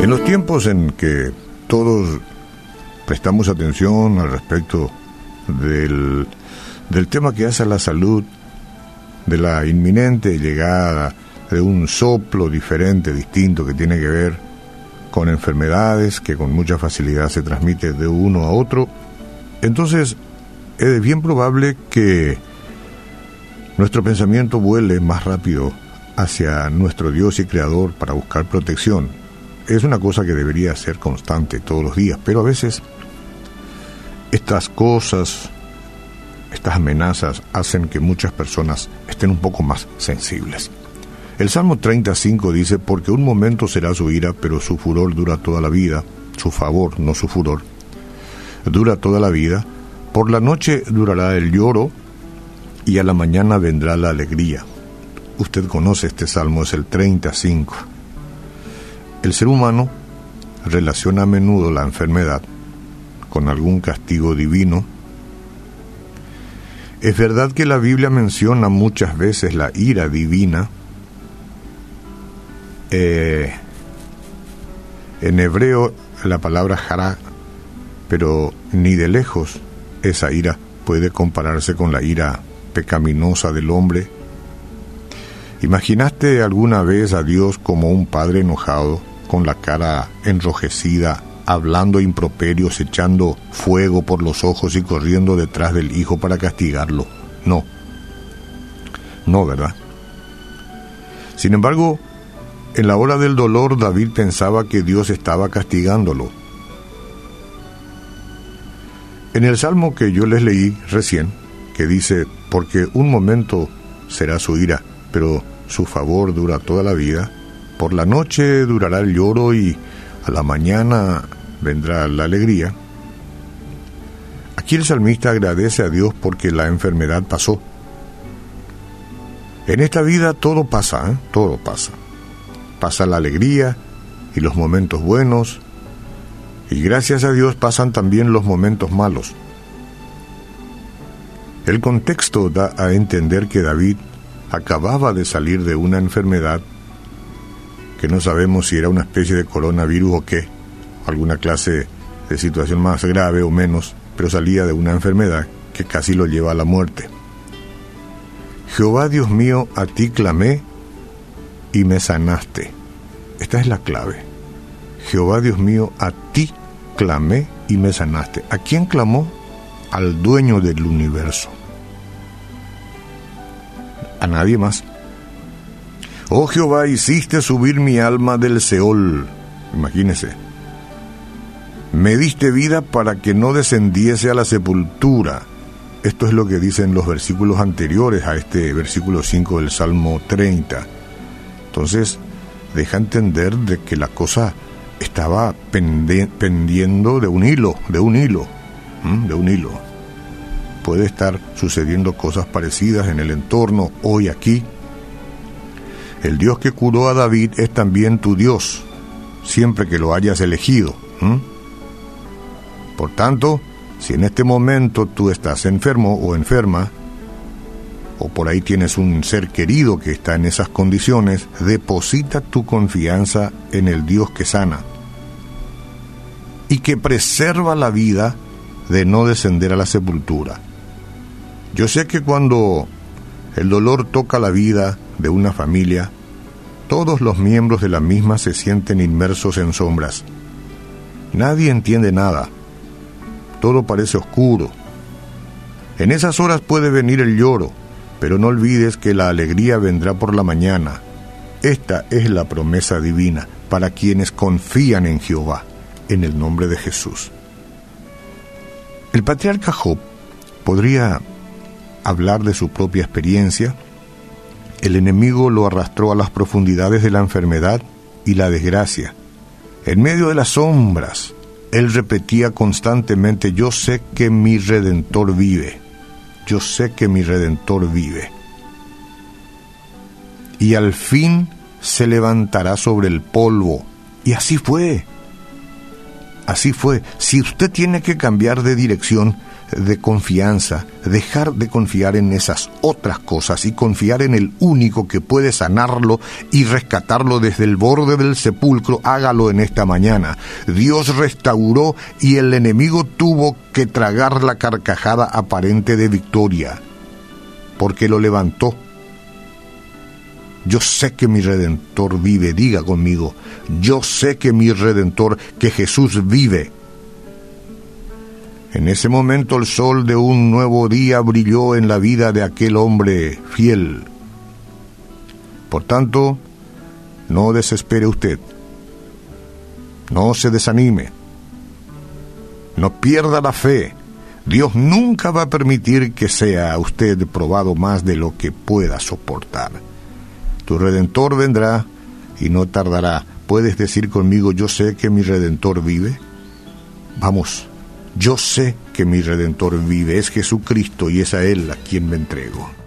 En los tiempos en que todos prestamos atención al respecto del, del tema que hace a la salud, de la inminente llegada de un soplo diferente, distinto, que tiene que ver con enfermedades que con mucha facilidad se transmite de uno a otro, entonces es bien probable que nuestro pensamiento vuele más rápido hacia nuestro Dios y Creador para buscar protección es una cosa que debería ser constante todos los días, pero a veces estas cosas, estas amenazas hacen que muchas personas estén un poco más sensibles. El Salmo 35 dice, porque un momento será su ira, pero su furor dura toda la vida, su favor, no su furor, dura toda la vida, por la noche durará el lloro y a la mañana vendrá la alegría. Usted conoce este salmo, es el 35. El ser humano relaciona a menudo la enfermedad con algún castigo divino. Es verdad que la Biblia menciona muchas veces la ira divina. Eh, en hebreo la palabra hará, pero ni de lejos esa ira puede compararse con la ira pecaminosa del hombre. ¿Imaginaste alguna vez a Dios como un padre enojado? con la cara enrojecida, hablando improperios, echando fuego por los ojos y corriendo detrás del hijo para castigarlo. No. No, ¿verdad? Sin embargo, en la hora del dolor David pensaba que Dios estaba castigándolo. En el salmo que yo les leí recién, que dice, porque un momento será su ira, pero su favor dura toda la vida, por la noche durará el lloro y a la mañana vendrá la alegría. Aquí el salmista agradece a Dios porque la enfermedad pasó. En esta vida todo pasa, ¿eh? todo pasa. Pasa la alegría y los momentos buenos, y gracias a Dios pasan también los momentos malos. El contexto da a entender que David acababa de salir de una enfermedad que no sabemos si era una especie de coronavirus o qué, alguna clase de situación más grave o menos, pero salía de una enfermedad que casi lo lleva a la muerte. Jehová Dios mío, a ti clamé y me sanaste. Esta es la clave. Jehová Dios mío, a ti clamé y me sanaste. ¿A quién clamó? Al dueño del universo. A nadie más. Oh Jehová, hiciste subir mi alma del Seol. Imagínese. Me diste vida para que no descendiese a la sepultura. Esto es lo que dicen los versículos anteriores a este versículo 5 del Salmo 30. Entonces, deja entender de que la cosa estaba pendiendo de un hilo, de un hilo, de un hilo. Puede estar sucediendo cosas parecidas en el entorno hoy aquí, el Dios que curó a David es también tu Dios, siempre que lo hayas elegido. Por tanto, si en este momento tú estás enfermo o enferma, o por ahí tienes un ser querido que está en esas condiciones, deposita tu confianza en el Dios que sana y que preserva la vida de no descender a la sepultura. Yo sé que cuando el dolor toca la vida de una familia, todos los miembros de la misma se sienten inmersos en sombras. Nadie entiende nada. Todo parece oscuro. En esas horas puede venir el lloro, pero no olvides que la alegría vendrá por la mañana. Esta es la promesa divina para quienes confían en Jehová, en el nombre de Jesús. El patriarca Job podría hablar de su propia experiencia, el enemigo lo arrastró a las profundidades de la enfermedad y la desgracia. En medio de las sombras, él repetía constantemente, yo sé que mi redentor vive, yo sé que mi redentor vive. Y al fin se levantará sobre el polvo. Y así fue. Así fue. Si usted tiene que cambiar de dirección, de confianza, dejar de confiar en esas otras cosas y confiar en el único que puede sanarlo y rescatarlo desde el borde del sepulcro, hágalo en esta mañana. Dios restauró y el enemigo tuvo que tragar la carcajada aparente de victoria, porque lo levantó. Yo sé que mi redentor vive, diga conmigo, yo sé que mi redentor, que Jesús vive en ese momento el sol de un nuevo día brilló en la vida de aquel hombre fiel. Por tanto, no desespere usted, no se desanime, no pierda la fe. Dios nunca va a permitir que sea usted probado más de lo que pueda soportar. Tu redentor vendrá y no tardará. ¿Puedes decir conmigo, yo sé que mi redentor vive? Vamos yo sé que mi redentor vive, es Jesucristo y es a Él a quien me entrego.